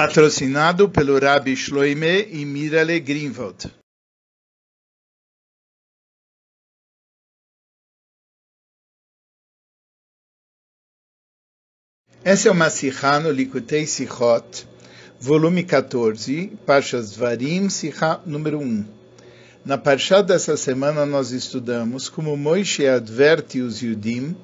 patrocinado pelo Rabbi Shloime e Mirale Greenwald. Essa é uma Sikha no Likutei Sichot, volume 14, Parshas Varim, Sikha número 1. Na Parshá dessa semana nós estudamos como Moishe adverte os Yudim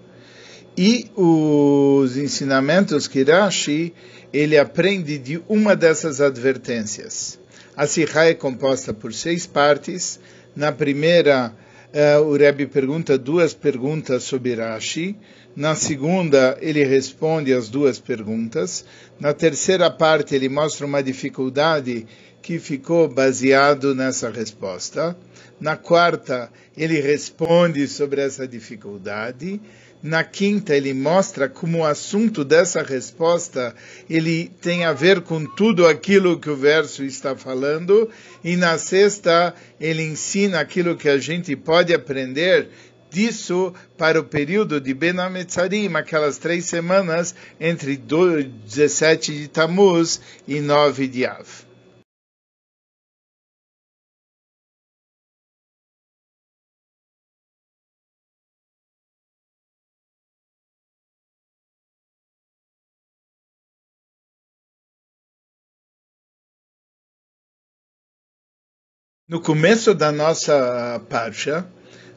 e os ensinamentos que Rashi ele aprende de uma dessas advertências. A Sikha é composta por seis partes. Na primeira, uh, o Rebbe pergunta duas perguntas sobre Rashi. Na segunda, ele responde as duas perguntas. Na terceira parte, ele mostra uma dificuldade que ficou baseado nessa resposta. Na quarta, ele responde sobre essa dificuldade. Na quinta, ele mostra como o assunto dessa resposta ele tem a ver com tudo aquilo que o verso está falando. E na sexta, ele ensina aquilo que a gente pode aprender disso para o período de Ben Ametzarim, aquelas três semanas entre 17 de Tammuz e 9 de Av. No começo da nossa parsha,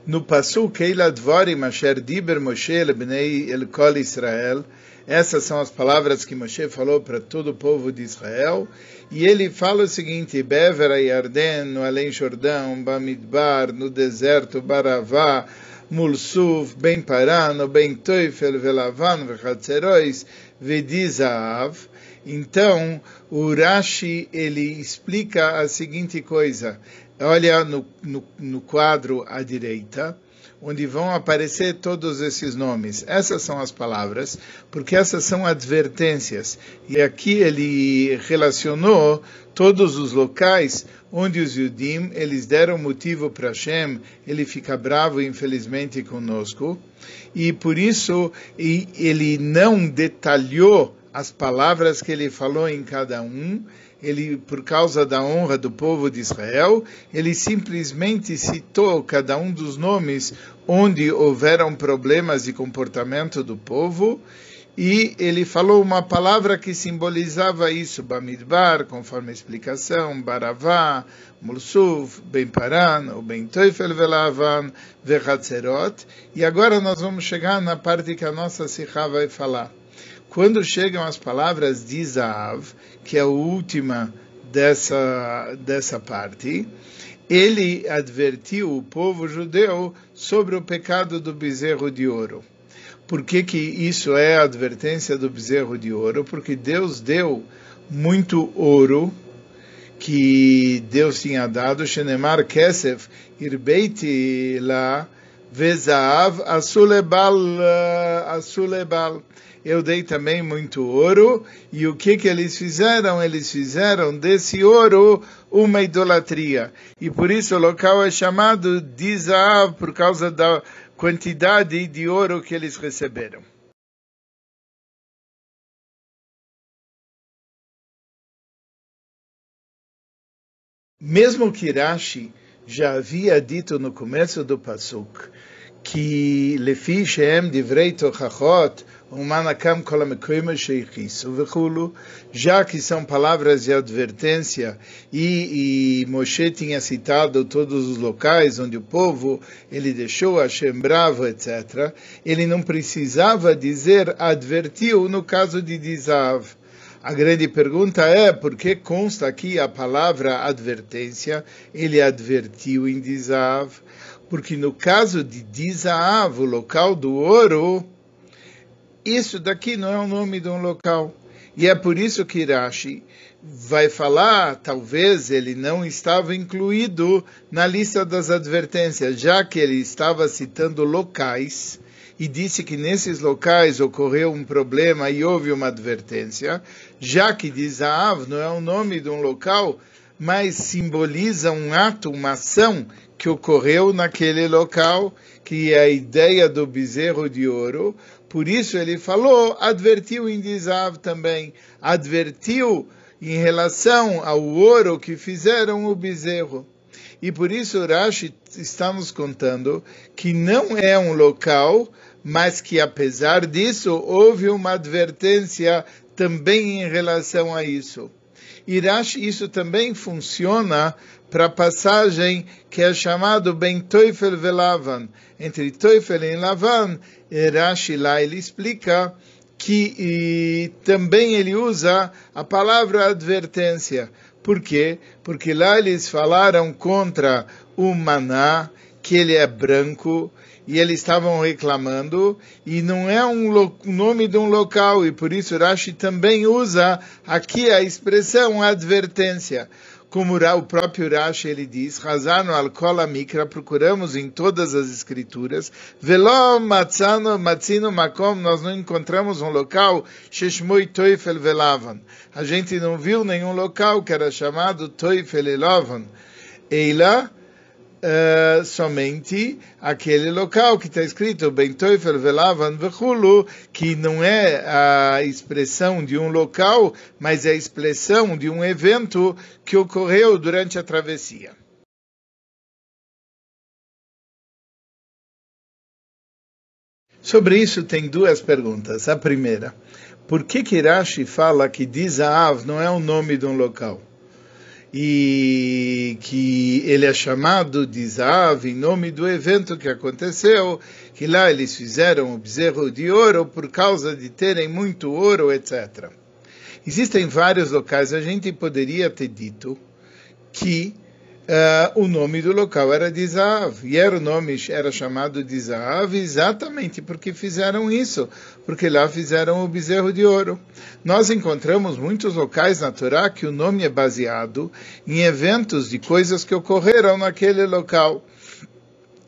no Pasuk Eila Dvorim Asher Diber Moshe Lebnei El Kol Israel, essas são as palavras que Moshe falou para todo o povo de Israel, e ele fala o seguinte, Bever Yarden, no Além Jordão, Bamidbar, no deserto, Baravá, Mulsuf, Ben Paran, Ben Teufel, Velavan, Vechatzerois, Vedizav, então, o Rashi ele explica a seguinte coisa. Olha no, no, no quadro à direita, onde vão aparecer todos esses nomes. Essas são as palavras, porque essas são advertências. E aqui ele relacionou todos os locais onde os Yudim, eles deram motivo para Hashem, ele fica bravo, infelizmente, conosco. E por isso ele não detalhou as palavras que ele falou em cada um, ele, por causa da honra do povo de Israel, ele simplesmente citou cada um dos nomes onde houveram problemas de comportamento do povo, e ele falou uma palavra que simbolizava isso, Bamidbar, conforme a explicação, Baravá, Mulsuf, Ben Paran, o Ben Teufel Velavan, e agora nós vamos chegar na parte que a nossa Sikha vai falar. Quando chegam as palavras de Zav, que é a última dessa, dessa parte, ele advertiu o povo judeu sobre o pecado do bezerro de ouro. Por que, que isso é a advertência do bezerro de ouro? Porque Deus deu muito ouro que Deus tinha dado, Shenemar Kesef, Irbeiti la Vezav Asulebal, Asulebal eu dei também muito ouro, e o que que eles fizeram? Eles fizeram desse ouro uma idolatria. E por isso o local é chamado de por causa da quantidade de ouro que eles receberam. Mesmo que Rashi já havia dito no começo do Pasuk que Lefi Shem Divrei Tochachot Umanakam já que são palavras de advertência e, e Moshe tinha citado todos os locais onde o povo ele deixou Hashem bravo, etc. Ele não precisava dizer advertiu no caso de Dizav. A grande pergunta é por que consta aqui a palavra advertência? Ele advertiu em Dizav, porque no caso de Dizav, o local do ouro, isso daqui não é o nome de um local. E é por isso que Rashi vai falar, talvez ele não estava incluído na lista das advertências, já que ele estava citando locais e disse que nesses locais ocorreu um problema e houve uma advertência, já que Dizav não é o nome de um local, mas simboliza um ato, uma ação que ocorreu naquele local, que é a ideia do bezerro de ouro, por isso ele falou, advertiu em Dizav também, advertiu em relação ao ouro que fizeram o bezerro. E por isso Rashi está nos contando que não é um local, mas que apesar disso houve uma advertência também em relação a isso. Rashi, isso também funciona para a passagem que é chamado Ben Teufel Velavan. Entre Teufel e Lavan, Rashi lá ele explica que também ele usa a palavra advertência. Por quê? Porque lá eles falaram contra o maná, que ele é branco, e eles estavam reclamando, e não é um nome de um local, e por isso Rashi também usa aqui a expressão advertência como o próprio Rashi ele diz, Razano al kola mikra, procuramos em todas as escrituras, velo matzano matzino makom, nós não encontramos um local, sheshmoi toifel velavan. A gente não viu nenhum local que era chamado toifel elavan. Eila, uh, somente aquele local que está escrito Ben Teufel Velavan Vechulu, que não é a expressão de um local, mas é a expressão de um evento que ocorreu durante a travessia. Sobre isso tem duas perguntas. A primeira, por que Kirashi fala que Dizaav não é o nome de um local? E que ele é chamado de Zav em nome do evento que aconteceu, que lá eles fizeram o bezerro de ouro por causa de terem muito ouro, etc. Existem vários locais, a gente poderia ter dito que uh, o nome do local era de Zav, e era o nome era chamado de Zav exatamente porque fizeram isso, porque lá fizeram o bezerro de ouro. Nós encontramos muitos locais na Torá que o nome é baseado em eventos de coisas que ocorreram naquele local.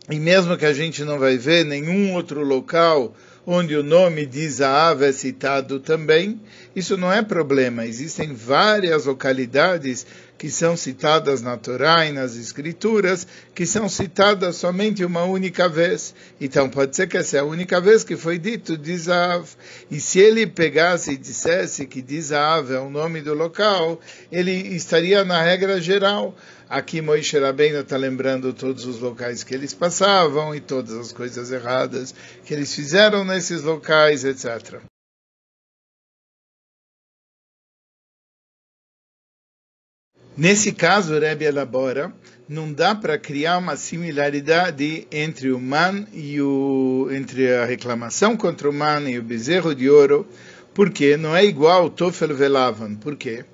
E mesmo que a gente não vai ver nenhum outro local onde o nome de Isaav é citado também, isso não é problema. Existem várias localidades que são citadas na Torá e nas Escrituras, que são citadas somente uma única vez. Então pode ser que essa é a única vez que foi dito Dizav. E se ele pegasse e dissesse que Dizav é o nome do local, ele estaria na regra geral. Aqui Moisés Rabbeinu está lembrando todos os locais que eles passavam e todas as coisas erradas que eles fizeram nesses locais, etc. Nesse caso, Rebbe elabora, não dá para criar uma similaridade entre o man e o entre a reclamação contra o man e o bezerro de ouro, porque não é igual Tofel Velavan. Por quê?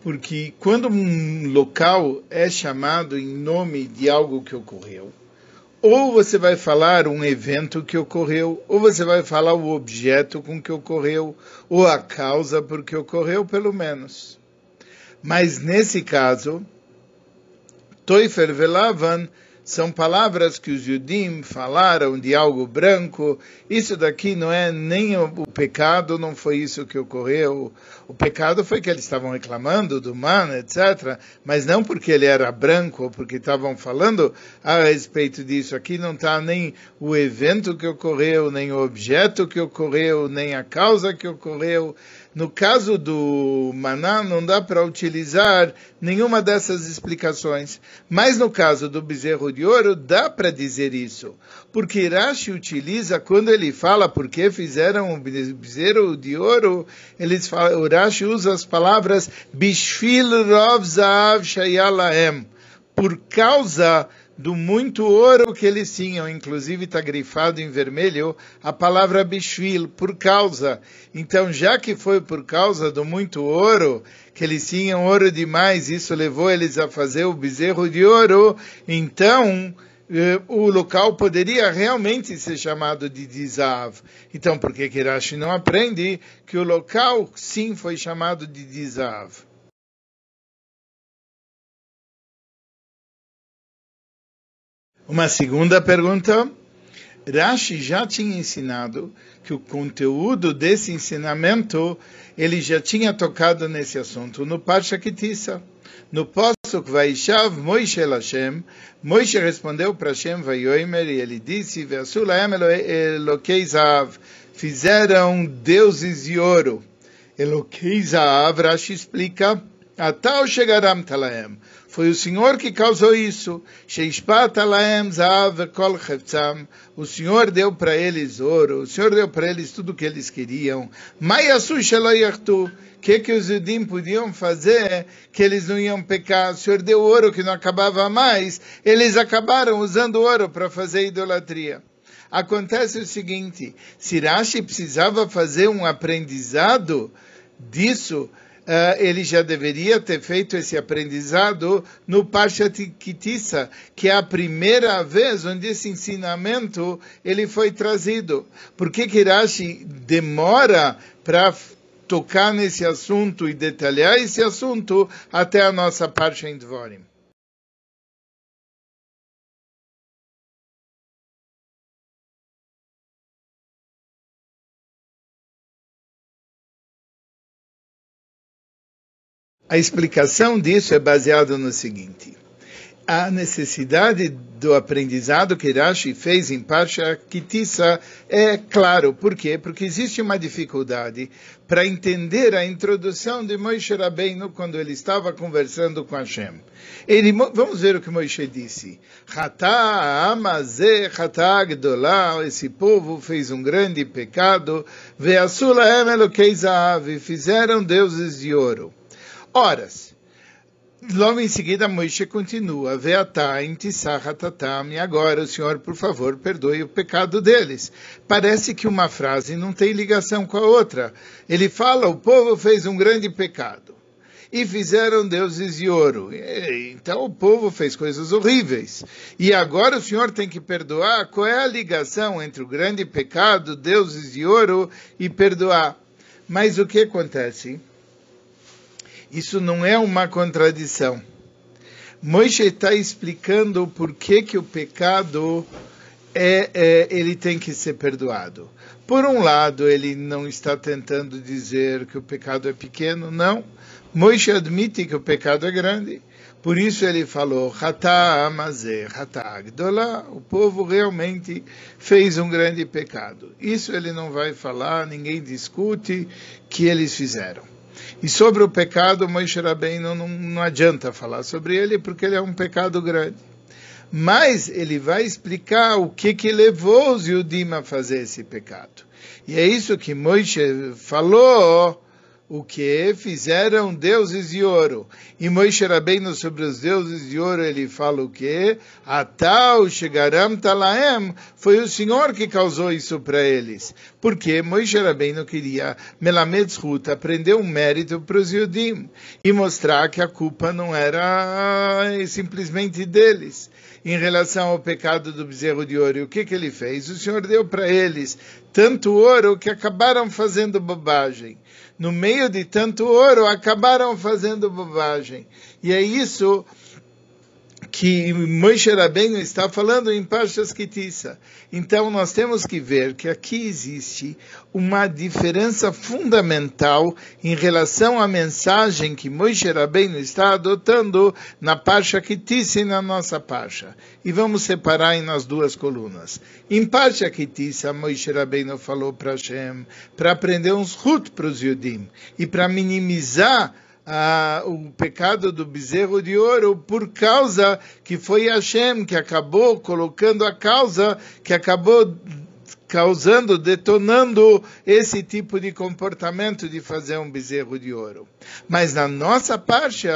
Porque quando um local é chamado em nome de algo que ocorreu, ou você vai falar um evento que ocorreu, ou você vai falar o objeto com que ocorreu, ou a causa por que ocorreu, pelo menos. Mas nesse caso, Toifer Velavan são palavras que os Yudim falaram de algo branco. Isso daqui não é nem o, o, pecado, não foi isso que ocorreu. O pecado foi que eles estavam reclamando do man, etc. Mas não porque ele era branco, ou porque estavam falando a respeito disso. Aqui não está nem o evento que ocorreu, nem o objeto que ocorreu, nem a causa que ocorreu. No caso do maná, não dá para utilizar nenhuma dessas explicações. Mas no caso do bezerro de ouro, dá para dizer isso. Porque Rashi utiliza, quando ele fala por que fizeram o bezerro de ouro, eles falam, o Rashi usa as palavras Bishfil Rov Shayalahem. Por causa do muito ouro que eles tinham, inclusive está grifado em vermelho a palavra bishvil, por causa. Então, já que foi por causa do muito ouro, que eles tinham ouro demais, isso levou eles a fazer o bezerro de ouro, então eh, o local poderia realmente ser chamado de Dizav. Então, por que Kirashi não aprende que o local sim foi chamado de Dizav? Uma segunda pergunta. Rashi já tinha ensinado que o conteúdo desse ensinamento ele já tinha tocado nesse assunto no Parsha Kitissa. No Posuk Vaishav Moishe Hashem, Moishe respondeu para Hashem Vaioimer e ele disse: Ve'asulaem Elokei fizeram deuses de ouro. Eloquei Zaav, Rashi explica, Atal Shegaram Talaem. Foi o Senhor que causou isso. O Senhor deu para eles ouro. O Senhor deu para eles tudo o que eles queriam. O que, que os judim podiam fazer que eles não iam pecar? O Senhor deu ouro que não acabava mais. Eles acabaram usando ouro para fazer idolatria. Acontece o seguinte, Sirashi precisava fazer um aprendizado disso, ele já deveria ter feito esse aprendizado no Parshat Kitissa, que é a primeira vez onde esse ensinamento ele foi trazido. Por que Kirashi demora para tocar nesse assunto e detalhar esse assunto até a nossa Parsha em Dvorim? A explicação disso é baseada no seguinte: a necessidade do aprendizado que Rashi fez em Parsha Kitissa é claro. Por quê? Porque existe uma dificuldade para entender a introdução de Moshe Rabbeinu quando ele estava conversando com Hashem. Ele, vamos ver o que Moshe disse. Esse povo fez um grande pecado. Fizeram deuses de ouro horas. Logo em seguida, Moisés continua, Veatain tisachatatam, e agora o Senhor, por favor, perdoe o pecado deles. Parece que uma frase não tem ligação com a outra. Ele fala, o povo fez um grande pecado. E fizeram deuses de ouro. Então o povo fez coisas horríveis. E agora o Senhor tem que perdoar. Qual é a ligação entre o grande pecado, deuses de ouro, e perdoar? Mas o que acontece? Isso não é uma contradição. Moisés está explicando por que, que o pecado é, é, ele tem que ser perdoado. Por um lado, ele não está tentando dizer que o pecado é pequeno, não. Moisés admite que o pecado é grande. Por isso ele falou, o povo realmente fez um grande pecado. Isso ele não vai falar, ninguém discute que eles fizeram. E sobre o pecado, Moshe Rabbeinu não, não adianta falar sobre ele, porque ele é um pecado grande. Mas ele vai explicar o que, que levou os Yudim a fazer esse pecado. E é isso que Moisés falou o que fizeram deuses de ouro. E Moisés Rabbeinu sobre os deuses de ouro, ele fala o que? Atal Shegaram Talaem, foi o Senhor que causou isso para eles. Porque Moisés Rabbeinu queria Melamed Zhut, aprender um mérito para os Yudim e mostrar que a culpa não era simplesmente deles em relação ao pecado do bezerro de ouro. O que, que ele fez? O Senhor deu para eles tanto ouro que acabaram fazendo bobagem. No meio de tanto ouro, acabaram fazendo bobagem. E é isso que Moshe Rabbeinu está falando em Parshas Kitissa. Então nós temos que ver que aqui existe uma diferença fundamental em relação à mensagem que Moshe Rabbeinu está adotando na Parsha Kitissa e na nossa Parsha. E vamos separar nas duas colunas. Em Parsha Kitissa, Moshe Rabbeinu falou para Hashem para aprender uns rut para os Yudim e para minimizar ah, o pecado do bezerro de ouro por causa que foi Hashem que acabou colocando a causa, que acabou causando, detonando esse tipo de comportamento de fazer um bezerro de ouro. Mas na nossa parte,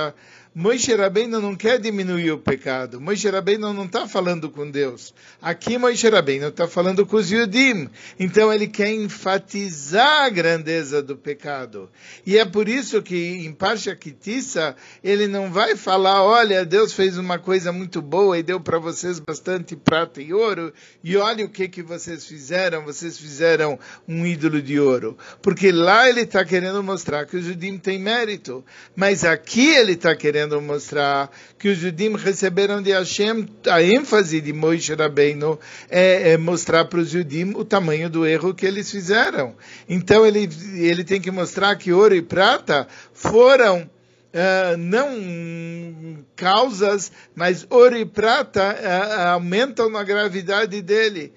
Moisés Rabbeinu não quer diminuir o pecado. Moisés Rabbeinu não está falando com Deus. Aqui Moisés Rabbeinu está falando com os Yudim. Então ele quer enfatizar a grandeza do pecado. E é por isso que em Parsha Kitissa ele não vai falar, olha, Deus fez uma coisa muito boa e deu para vocês bastante prata e ouro. E olha o que, que vocês fizeram. Vocês fizeram um ídolo de ouro. Porque lá ele está querendo mostrar que os Yudim têm mérito. Mas aqui ele está querendo querendo mostrar que os judim receberam de Hashem, a ênfase de Moisés Rabbeinu é, é mostrar para os judim o tamanho do erro que eles fizeram. Então ele, ele tem que mostrar que ouro e prata foram Uh, não causas, mas ouro e prata uh, aumentam na gravidade dele.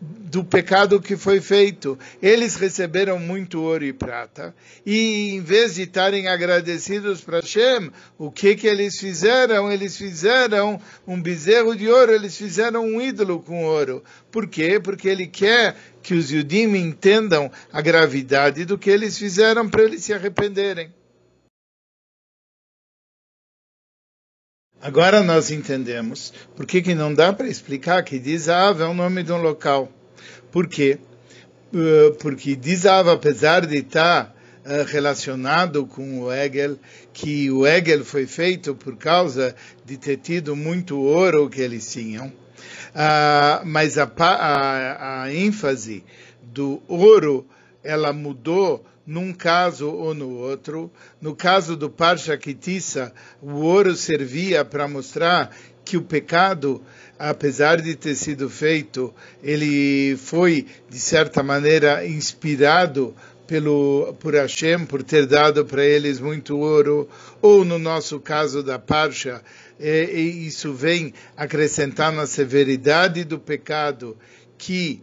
Do pecado que foi feito. Eles receberam muito ouro e prata, e em vez de estarem agradecidos para Hashem, o que que eles fizeram? Eles fizeram um bezerro de ouro, eles fizeram um ídolo com ouro. Por quê? Porque ele quer que os Yudim entendam a gravidade do que eles fizeram para eles se arrependerem. Agora nós entendemos por que, que não dá para explicar que Dizav é o nome de um local. Por quê? Uh, porque Dizav, apesar de estar uh, relacionado com o Egel, que o Egel foi feito por causa de ter tido muito ouro que eles tinham, uh, mas a, a, a ênfase do ouro ela mudou num caso ou no outro. No caso do Parsha Kitissa, o ouro servia para mostrar que o pecado, apesar de ter sido feito, ele foi, de certa maneira, inspirado pelo, por Hashem, por ter dado para eles muito ouro, ou no nosso caso da Parsha, e isso vem acrescentar na severidade do pecado que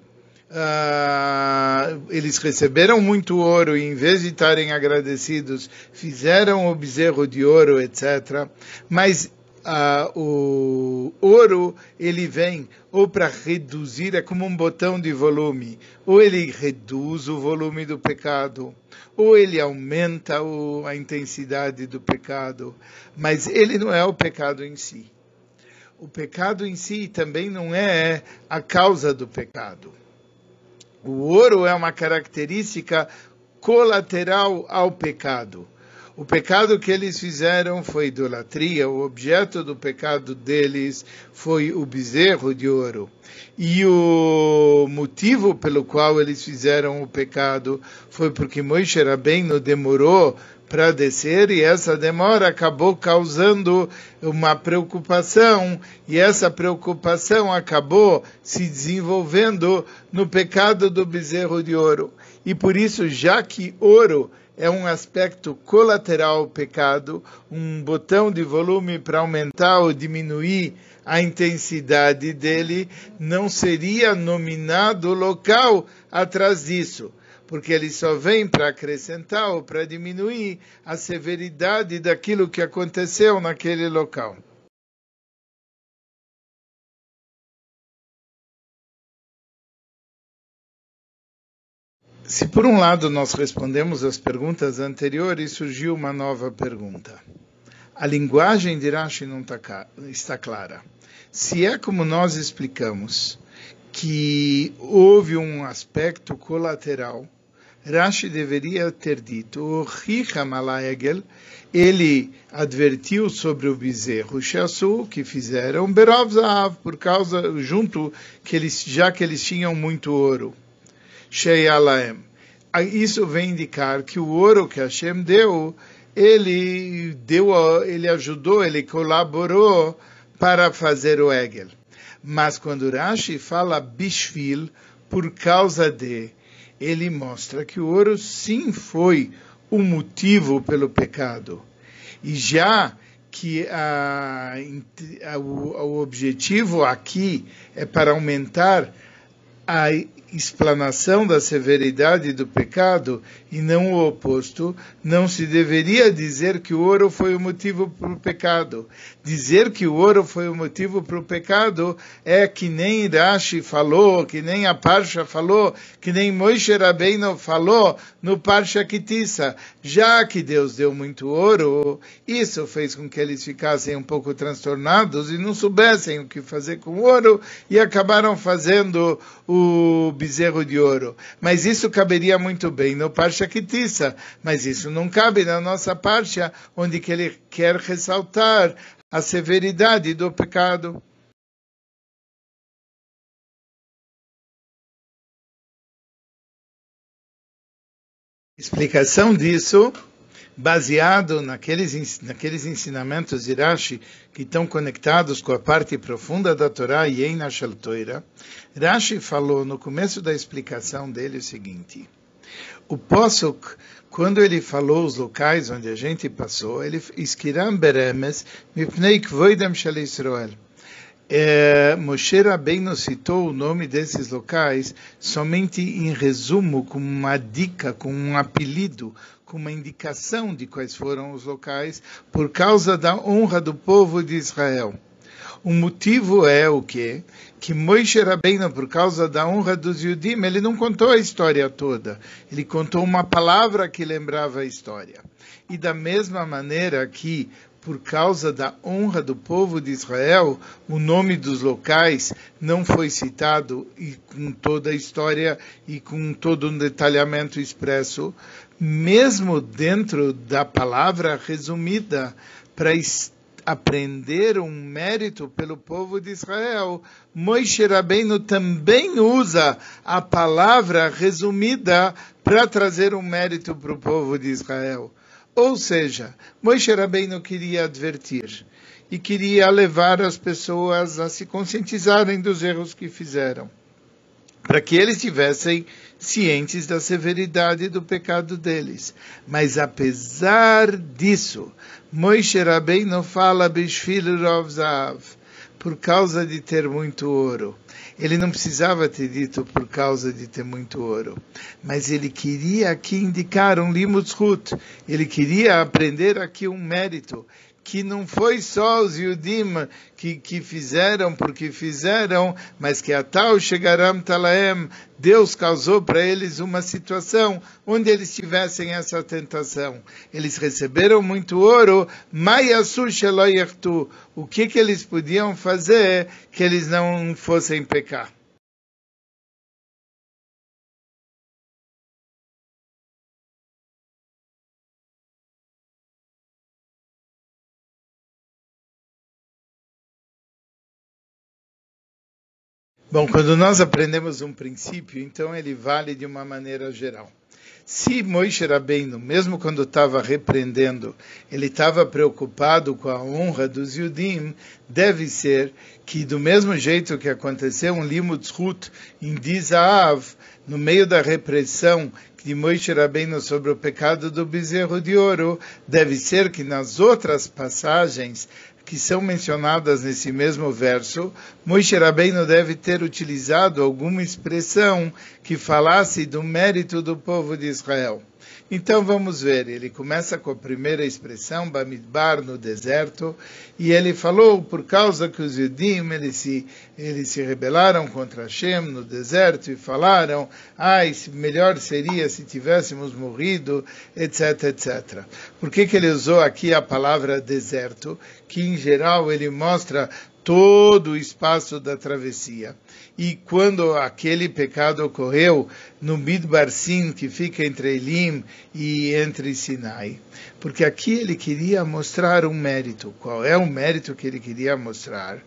Uh, eles receberam muito ouro e, em vez de estarem agradecidos, fizeram o bezerro de ouro, etc. Mas uh, o ouro ele vem ou para reduzir, é como um botão de volume, ou ele reduz o volume do pecado, ou ele aumenta o, a intensidade do pecado, mas ele não é o pecado em si. O pecado em si também não é a causa do pecado. O ouro é uma característica colateral ao pecado. O pecado que eles fizeram foi idolatria, o objeto do pecado deles foi o bezerro de ouro. E o motivo pelo qual eles fizeram o pecado foi porque Moisés Rabbeinu demorou para descer e essa demora acabou causando uma preocupação e essa preocupação acabou se desenvolvendo no pecado do bezerro de ouro. E por isso, já que ouro é um aspecto colateral ao pecado, um botão de volume para aumentar ou diminuir a intensidade dele, não seria nominado local atrás disso porque ele só vem para acrescentar ou para diminuir a severidade daquilo que aconteceu naquele local. Se por um lado nós respondemos as perguntas anteriores, surgiu uma nova pergunta. A linguagem de Rashi não tá está clara. Se é como nós explicamos, que houve um aspecto colateral Rashi deveria ter dito, o Richa ele advertiu sobre o bezerro Shasu que fizeram Berov Zahav, por causa, junto, que eles, já que eles tinham muito ouro. Sheyalaem. Isso vem indicar que o ouro que Hashem deu, ele deu, ele ajudou, ele colaborou para fazer o Egel. Mas quando Rashi fala Bishvil, por causa de, ele mostra que o ouro sim foi o motivo pelo pecado. E já que a, a, o, o objetivo aqui é para aumentar a explanação da severidade do pecado e não o oposto, não se deveria dizer que o ouro foi o motivo para o pecado. Dizer que o ouro foi o motivo para o pecado é que nem Rashi falou, que nem a Parsha falou, que nem Moshe Rabbeinu falou no Parsha Kitissa. Já que Deus deu muito ouro, isso fez com que eles ficassem um pouco transtornados e não soubessem o que fazer com o ouro e acabaram fazendo o bezerro de ouro. Mas isso caberia muito bem no Parsha Kitissa, mas isso não cabe na nossa Parsha, onde que ele quer ressaltar a severidade do pecado. Explicação disso baseado naqueles, naqueles ensinamentos de Rashi que estão conectados com a parte profunda da Torá e em Ashal Toira, Rashi falou no começo da explicação dele o seguinte: o Posuk, quando ele falou os locais onde a gente passou, ele Iskiram Beremes Mipnei Kvoidam Israel é, Moshe Rabbeinu citou o nome desses locais somente em resumo, com uma dica, com um apelido, com uma indicação de quais foram os locais, por causa da honra do povo de Israel. O motivo é o quê? Que Moshe Rabbeinu, por causa da honra dos Yudim, ele não contou a história toda. Ele contou uma palavra que lembrava a história. E da mesma maneira que por causa da honra do povo de Israel, o nome dos locais não foi citado e com toda a história e com todo um detalhamento expresso, mesmo dentro da palavra resumida para aprender um mérito pelo povo de Israel, Moisés Rabbeinu também usa a palavra resumida para trazer um mérito para o povo de Israel. Ou seja, Moshe Rabbeinu queria advertir e queria levar as pessoas a se conscientizarem dos erros que fizeram, para que eles tivessem cientes da severidade do pecado deles. Mas apesar disso, Moshe Rabbeinu fala Bishvil Rovzav, por causa de ter muito ouro. Ele não precisava ter dito por causa de ter muito ouro, mas ele queria aqui indicar um limud ele queria aprender aqui um mérito, que não foi só os Yudim que, que fizeram porque fizeram, mas que a tal chegaram talaem, Deus causou para eles uma situação onde eles tivessem essa tentação. Eles receberam muito ouro, o que que eles podiam fazer que eles não fossem pecar? Bom, quando nós aprendemos um princípio, então ele vale de uma maneira geral. Se Moisés Rabbeinu, mesmo quando estava repreendendo, ele estava preocupado com a honra dos Yudim, deve ser que do mesmo jeito que aconteceu um Limud Zhut em Dizaav, no meio da repressão de Moisés Rabbeinu sobre o pecado do bezerro de ouro, deve ser que nas outras passagens que são mencionadas nesse mesmo verso, Moshe Rabbeinu deve ter utilizado alguma expressão que falasse do mérito do povo de Israel. Então vamos ver, ele começa com a primeira expressão, Bamidbar, no deserto, e ele falou por causa que os Yudim, eles se, eles se rebelaram contra Hashem no deserto e falaram, ai, melhor seria se tivéssemos morrido, etc, etc. Por que, que ele usou aqui a palavra deserto, que em geral ele mostra todo o espaço da travessia. E quando aquele pecado ocorreu no Midbar Sin, que fica entre Elim e entre Sinai, porque aqui ele queria mostrar um mérito. Qual é o mérito que ele queria mostrar?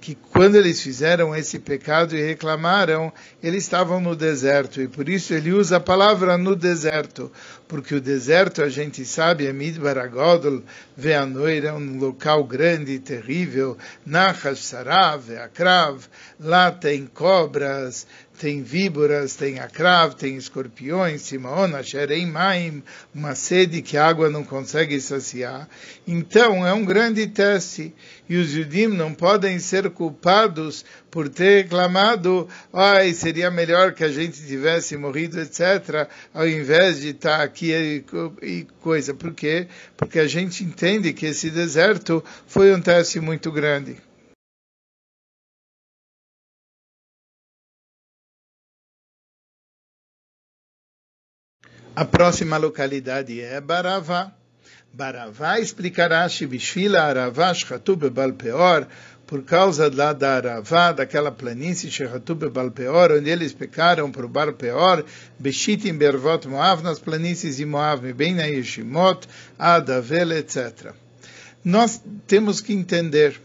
Que quando eles fizeram esse pecado e reclamaram, eles estavam no deserto, e por isso ele usa a palavra no deserto, porque o deserto, a gente sabe, é Midbar Agodol, Veanoir, é um local grande e terrível, Nachash Sarav, Akrav, lá tem cobras, tem víboras, tem akrav, tem escorpiões, simaona, xerei maim, uma sede que a água não consegue saciar. Então, é um grande teste. E os judim não podem ser culpados por ter reclamado, ai, seria melhor que a gente tivesse morrido, etc., ao invés de estar aqui e, e coisa. Por quê? Porque a gente entende que esse deserto foi um teste muito grande. A próxima localidade é Baravá. Baravá explicará Shivishvila Aravá Shchatub Balpeor, por causa lá da Aravá, daquela planície Shchatub Balpeor, onde eles pecaram por Balpeor, Beshitim Bervot Moav, nas planícies de Moav, bem na Yeshimot, Adavel, etc. Nós temos que entender,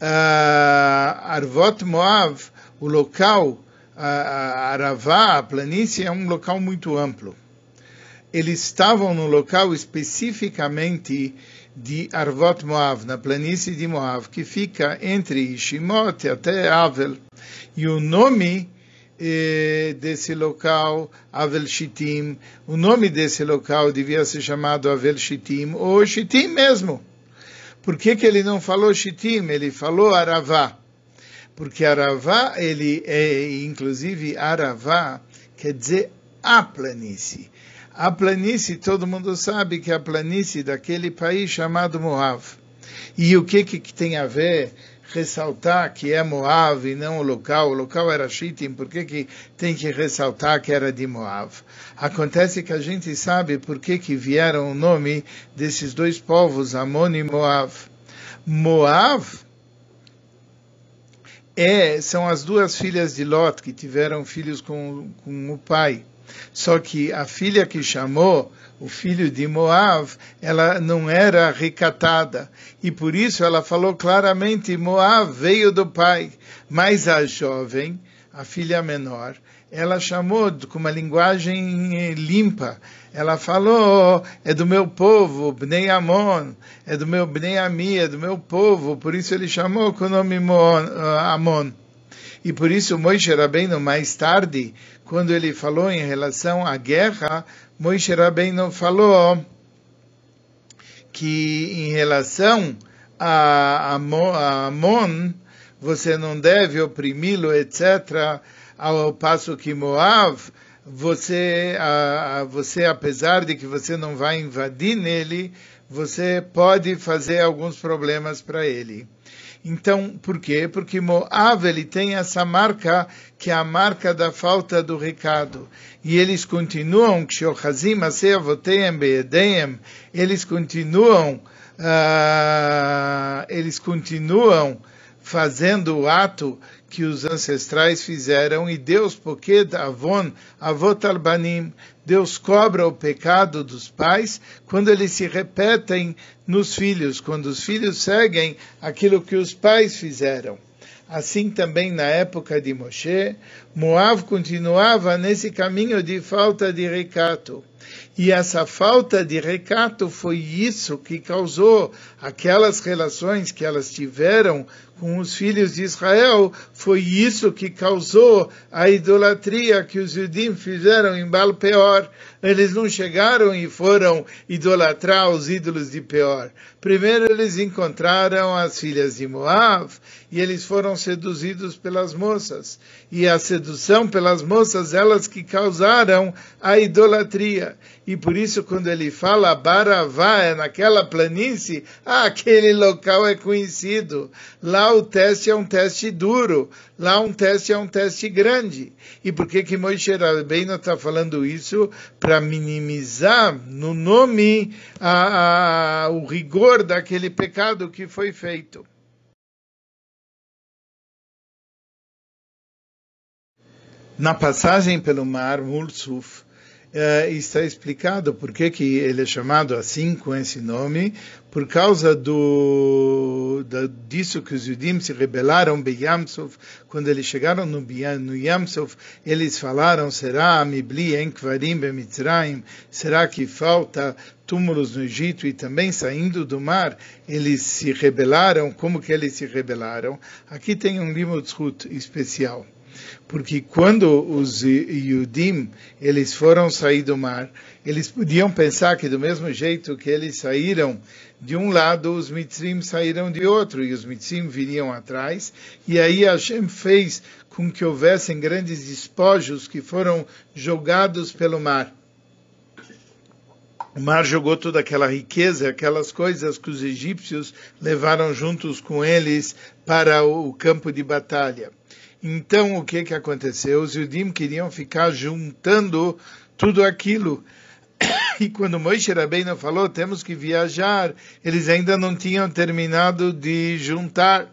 uh, Arvot Moav, o local, uh, Aravá, a planície, é um local muito amplo eles estavam no local especificamente de Arvot Moav, na planície de Moav, que fica entre Shimot até Avel. E o nome eh, desse local, Avel Shittim, o nome desse local devia ser chamado Avel Shittim, ou Shittim mesmo. Por que, que ele não falou Shittim? Ele falou Aravá. porque Aravá, ele é, inclusive, Aravá quer dizer a planície. A planície, todo mundo sabe que é a planície daquele país chamado Moab. E o que, que tem a ver ressaltar que é Moab e não o local, o local era Shittim, por que, que tem que ressaltar que era de Moab? Acontece que a gente sabe por que, que vieram o nome desses dois povos, Amon e Moab. Moab é, são as duas filhas de Lot que tiveram filhos com, com o pai. Só que a filha que chamou o filho de Moab, ela não era recatada. E por isso ela falou claramente: Moab veio do pai. Mas a jovem, a filha menor, ela chamou com uma linguagem limpa. Ela falou, é do meu povo, Bnei Amon, é do meu Bnei Ami, é do meu povo. Por isso ele chamou com o nome Amon. E por isso Moisés Rabbeinu, mais tarde, quando ele falou em relação à guerra, Moisés Rabbeinu falou que em relação a Amon, você não deve oprimi-lo, etc., ao passo que Moab, você, você, apesar de que você não vai invadir nele, você pode fazer alguns problemas para ele. Então, por quê? Porque Moab ele tem essa marca que é a marca da falta do recado. E eles continuam, eles continuam, uh, eles continuam fazendo o ato que os ancestrais fizeram e Deus, porque avon, avot Deus cobra o pecado dos pais quando eles se repetem nos filhos, quando os filhos seguem aquilo que os pais fizeram. Assim também na época de Moshe, Moab continuava nesse caminho de falta de recato. E essa falta de recato foi isso que causou aquelas relações que elas tiveram com os filhos de Israel, foi isso que causou a idolatria que os judim fizeram em Baal Peor. Eles não chegaram e foram idolatrar os ídolos de Peor. Primeiro eles encontraram as filhas de Moab e eles foram seduzidos pelas moças. E a sedução pelas moças, elas que causaram a idolatria. E por isso, quando ele fala Baravá, é naquela planície, ah, aquele local é conhecido. Lá o teste é um teste duro. Lá um teste é um teste grande. E por que que Moisés Rabbeinu está falando isso? Para minimizar no nome a, a, o rigor daquele pecado que foi feito. Na passagem pelo mar Mulsuf, uh, está explicado por que, que ele é chamado assim, com esse nome, por causa do, disso que os judim se rebelaram em Yamsuf, quando eles chegaram no, no Yamsuf, eles falaram, será Mibli Enkvarim Bemitzraim, será que falta túmulos no Egito e também saindo do mar, eles se rebelaram, como que eles se rebelaram? Aqui tem um Limudshut especial porque quando os Yudim eles foram sair do mar, eles podiam pensar que do mesmo jeito que eles saíram de um lado, os Mitzrim saíram de outro, e os Mitzrim viriam atrás, e aí Hashem fez com que houvessem grandes despojos que foram jogados pelo mar. O mar jogou toda aquela riqueza, aquelas coisas que os egípcios levaram juntos com eles para o campo de batalha. Então, o que, que aconteceu? Os Yudim queriam ficar juntando tudo aquilo. E quando Moisés Rabbeinu falou, temos que viajar, eles ainda não tinham terminado de juntar.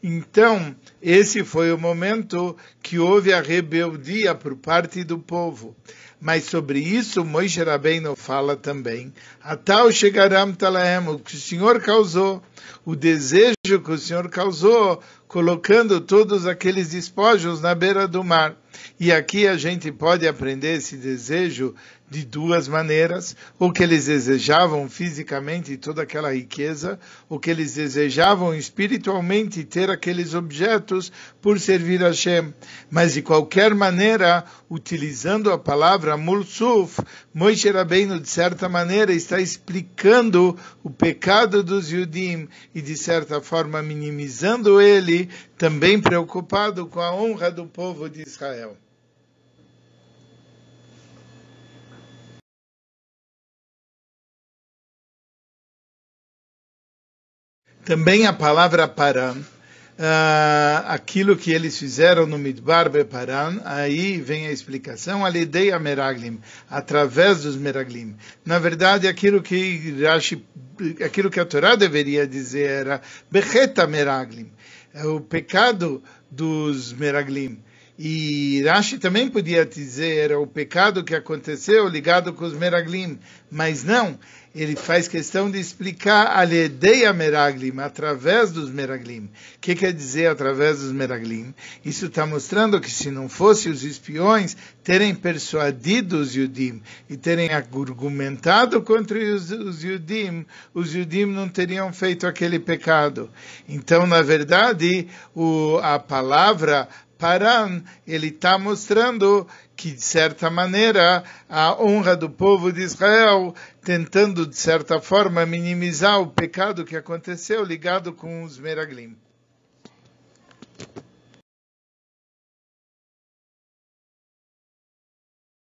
Então, esse foi o momento que houve a rebeldia por parte do povo. Mas sobre isso, Moisés Rabbeinu fala também. Atal chegaram talaem, o que o Senhor causou, o desejo que o Senhor causou, colocando todos aqueles despojos na beira do mar. E aqui a gente pode aprender esse desejo de duas maneiras: o que eles desejavam fisicamente, toda aquela riqueza, o que eles desejavam espiritualmente, ter aqueles objetos por servir a Hashem. Mas de qualquer maneira, utilizando a palavra mulsuf, Moshe Rabbeinu, de certa maneira, está explicando o pecado dos Yudim e, de certa forma, minimizando ele, também preocupado com a honra do povo de Israel. Também a palavra paran, uh, aquilo que eles fizeram no Midbar Beparan, aí vem a explicação, a ideia Meraglim, através dos Meraglim. Na verdade, aquilo que Rashi, aquilo que a Torá deveria dizer era Becheta Meraglim, é o pecado dos Meraglim. E Rashi também podia dizer o pecado que aconteceu ligado com os Meraglim, mas não, ele faz questão de explicar a Ledeia Meraglim, através dos Meraglim. O que quer dizer através dos Meraglim? Isso está mostrando que se não fosse os espiões terem persuadido os Yudim e terem argumentado contra os, os Yudim, os Yudim não teriam feito aquele pecado. Então, na verdade, o, a palavra Paran, ele está mostrando que, de certa maneira, a honra do povo de Israel, tentando, de certa forma, minimizar o pecado que aconteceu ligado com os Meraglim.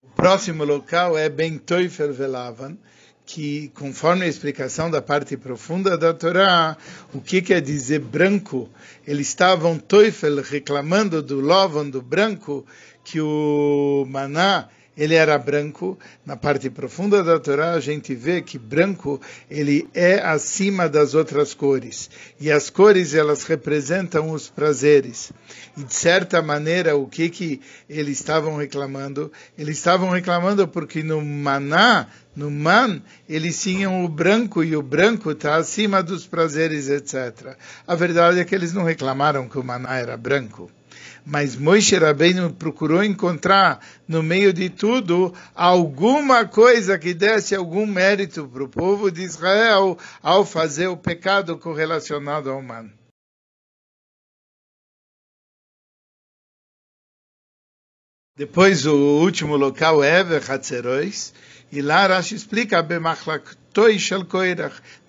O próximo local é Ben Teufel Velavan, que, conforme a explicação da parte profunda da Torá, o que quer dizer branco? Eles estavam Teufel reclamando do Lovan, do branco, que o maná ele era branco. Na parte profunda da Torá, a gente vê que branco ele é acima das outras cores. E as cores elas representam os prazeres. E de certa maneira, o que que eles estavam reclamando? Eles estavam reclamando porque no maná, no man, eles tinham o branco e o branco está acima dos prazeres, etc. A verdade é que eles não reclamaram que o maná era branco mas Moshe Rabbeinu procurou encontrar no meio de tudo alguma coisa que desse algum mérito para o povo de Israel ao fazer o pecado correlacionado ao humano. Depois o último local é Hatzerois, e lá Rashi explica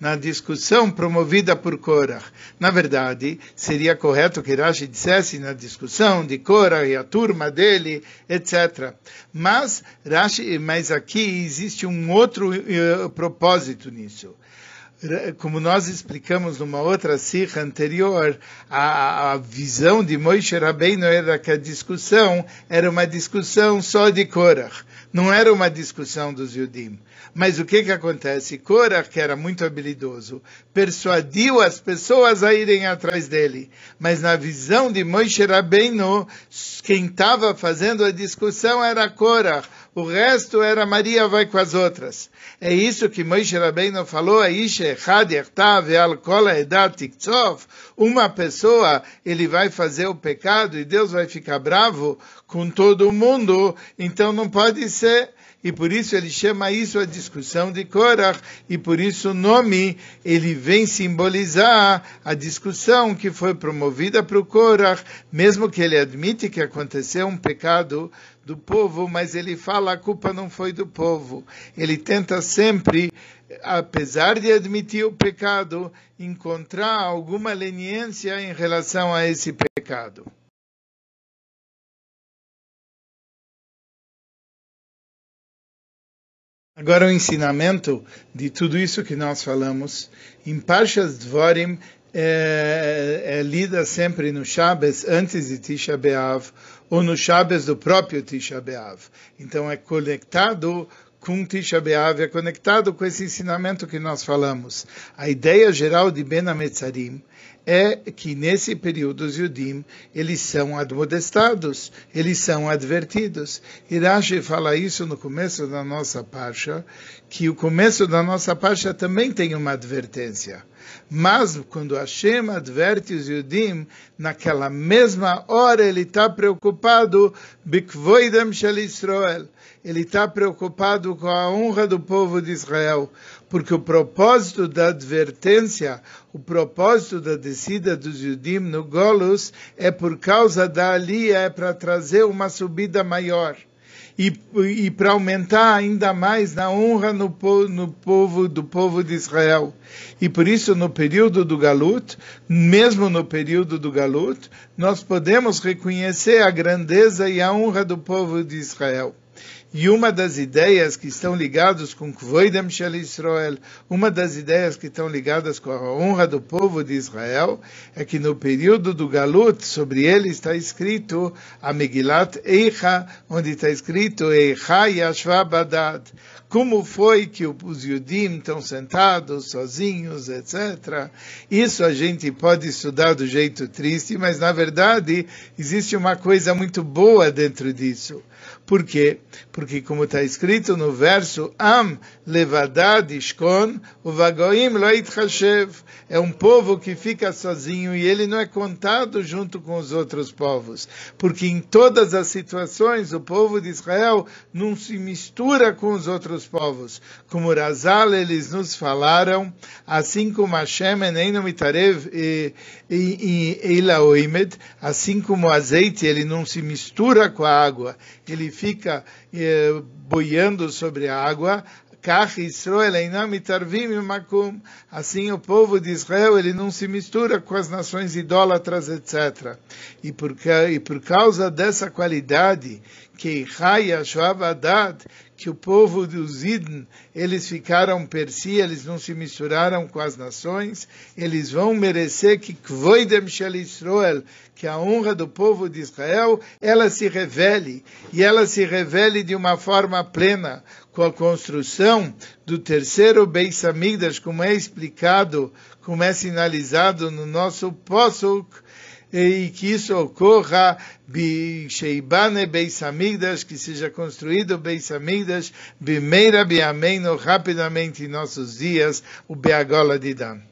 na discussão promovida por Korach. Na verdade, seria correto que Rashi dissesse na discussão de Korach e a turma dele, etc. Mas, Rashi, mas aqui existe um outro uh, propósito nisso como nós explicamos numa outra sirra anterior, a, a, visão de Moshe Rabbeinu era que a discussão era uma discussão só de Korach, não era uma discussão dos Yudim. Mas o que que acontece? Korach, que era muito habilidoso, persuadiu as pessoas a irem atrás dele. Mas na visão de Moshe Rabbeinu, quem estava fazendo a discussão era Korach. O resto era Maria vai com as outras. É isso que Moshe Rabbeinu falou, uma pessoa, ele vai fazer o pecado e Deus vai ficar bravo com todo mundo, então não pode ser. E por isso ele chama isso a discussão de Korach, e por isso o nome ele vem simbolizar a discussão que foi promovida para o Korach, mesmo que ele admite que aconteceu um pecado do povo, mas ele fala a culpa não foi do povo. Ele tenta sempre, apesar de admitir o pecado, encontrar alguma leniência em relação a esse pecado. Agora o ensinamento de tudo isso que nós falamos em Parshas Dvorim é, é lida sempre no Shabbos antes de Tisha B'Av ou no Shabbos do próprio Tisha B'Av. Então é conectado com Tisha B'Av, é conectado com esse ensinamento que nós falamos. A ideia geral de Ben Ametzarim é que nesse período os Yudim, eles são admodestados, eles são advertidos. Irashi fala isso no começo da nossa parsha, que o começo da nossa parsha também tem uma advertência. Mas quando Hashem adverte os Yudim, naquela mesma hora ele está preocupado, Bikvoidem Shel Israel. Ele está preocupado com a honra do povo de Israel. Porque o propósito da advertência, o propósito da descida dos Yudim no Golos é por causa da Alia, é para trazer uma subida maior e, e para aumentar ainda mais na honra no, no, povo do povo de Israel. E por isso, no período do Galut, mesmo no período do Galut, nós podemos reconhecer a grandeza e a honra do povo de Israel. E uma das ideias que estão ligadas com Kvoidem Shel Israel, uma das ideias que estão ligadas com a honra do povo de Israel, é que no período do Galut, sobre ele está escrito a Megilat Eicha, onde está escrito Eicha Yashva Badad. Como foi que os Yudim estão sentados, sozinhos, etc. Isso a gente pode estudar do jeito triste, mas na verdade existe uma coisa muito boa dentro disso. Por quê? Porque como está escrito no verso Am levadad ishkon uvagoim loit chashev é um povo que fica sozinho e ele não é contado junto com os outros povos. Porque em todas as situações o povo de Israel não se mistura com os outros povos. Como Razal eles nos falaram, assim como Hashem eneinu mitarev e Eila oimed, assim como o azeite ele não se mistura com a água, ele fica eh, boiando sobre a água, Assim o povo de Israel ele não se mistura com as nações idólatras, etc. E por, e por causa dessa qualidade que que o povo dos Iden, eles ficaram per si, eles não se misturaram com as nações, eles vão merecer que Israel, que a honra do povo de Israel, ela se revele, e ela se revele de uma forma plena, com a construção do terceiro Beis Amigdash, como é explicado, como é sinalizado no nosso Posuk, e que isso ocorra Sheibane Beis Amigdash, que seja construído Beis Amigdash, Bimeira Biameino, rapidamente em nossos dias, o Beagola de Dan.